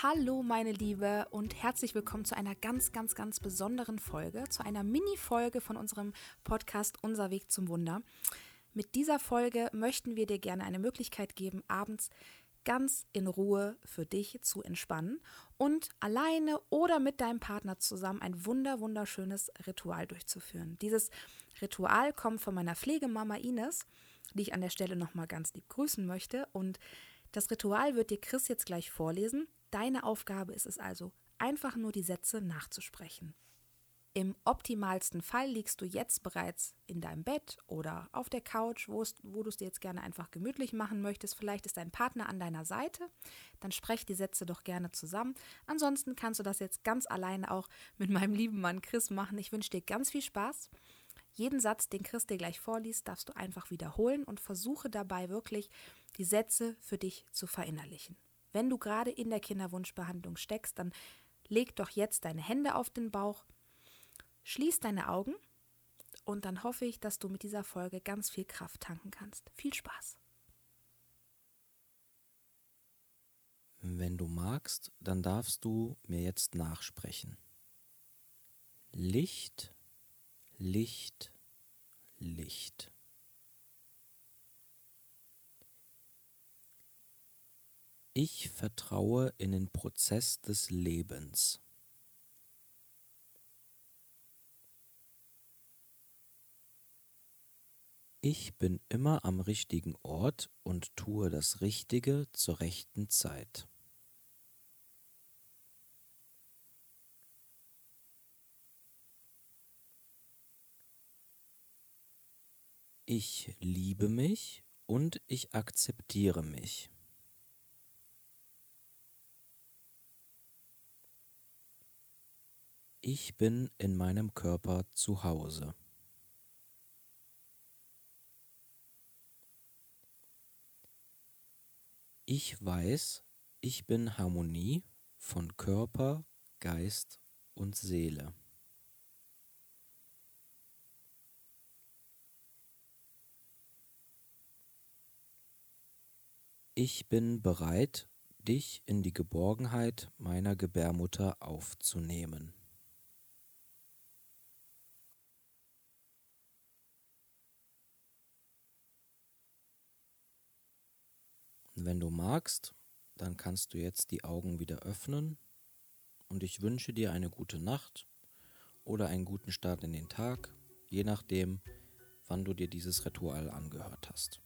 Hallo meine Liebe und herzlich willkommen zu einer ganz, ganz, ganz besonderen Folge, zu einer Mini-Folge von unserem Podcast Unser Weg zum Wunder. Mit dieser Folge möchten wir dir gerne eine Möglichkeit geben, abends ganz in Ruhe für dich zu entspannen und alleine oder mit deinem Partner zusammen ein wunder wunderschönes Ritual durchzuführen. Dieses Ritual kommt von meiner Pflegemama Ines, die ich an der Stelle nochmal ganz lieb grüßen möchte und das Ritual wird dir Chris jetzt gleich vorlesen. Deine Aufgabe ist es also, einfach nur die Sätze nachzusprechen. Im optimalsten Fall liegst du jetzt bereits in deinem Bett oder auf der Couch, wo, du es dir jetzt gerne einfach gemütlich machen möchtest. Vielleicht ist dein Partner an deiner Seite. Dann sprech die Sätze doch gerne zusammen. Ansonsten kannst du das jetzt ganz alleine auch mit meinem lieben Mann Chris machen. Ich wünsche dir ganz viel Spaß. Jeden Satz, den Chris dir gleich vorliest, darfst du einfach wiederholen und versuche dabei wirklich die Sätze für dich zu verinnerlichen. Wenn du gerade in der Kinderwunschbehandlung steckst, dann leg doch jetzt deine Hände auf den Bauch, schließ deine Augen und dann hoffe ich, dass du mit dieser Folge ganz viel Kraft tanken kannst. Viel Spaß! Wenn du magst, dann darfst du mir jetzt nachsprechen. Licht, Licht, Licht. Ich vertraue in den Prozess des Lebens. Ich bin immer am richtigen Ort und tue das Richtige zur rechten Zeit. Ich liebe mich und ich akzeptiere mich. Ich bin in meinem Körper zu Hause. Ich weiß, ich bin Harmonie von Körper, Geist und Seele. Ich bin bereit, dich in die Geborgenheit meiner Gebärmutter aufzunehmen. Wenn du magst, dann kannst du jetzt die Augen wieder öffnen und ich wünsche dir eine gute Nacht oder einen guten Start in den Tag, je nachdem, wann du dir dieses Ritual angehört hast.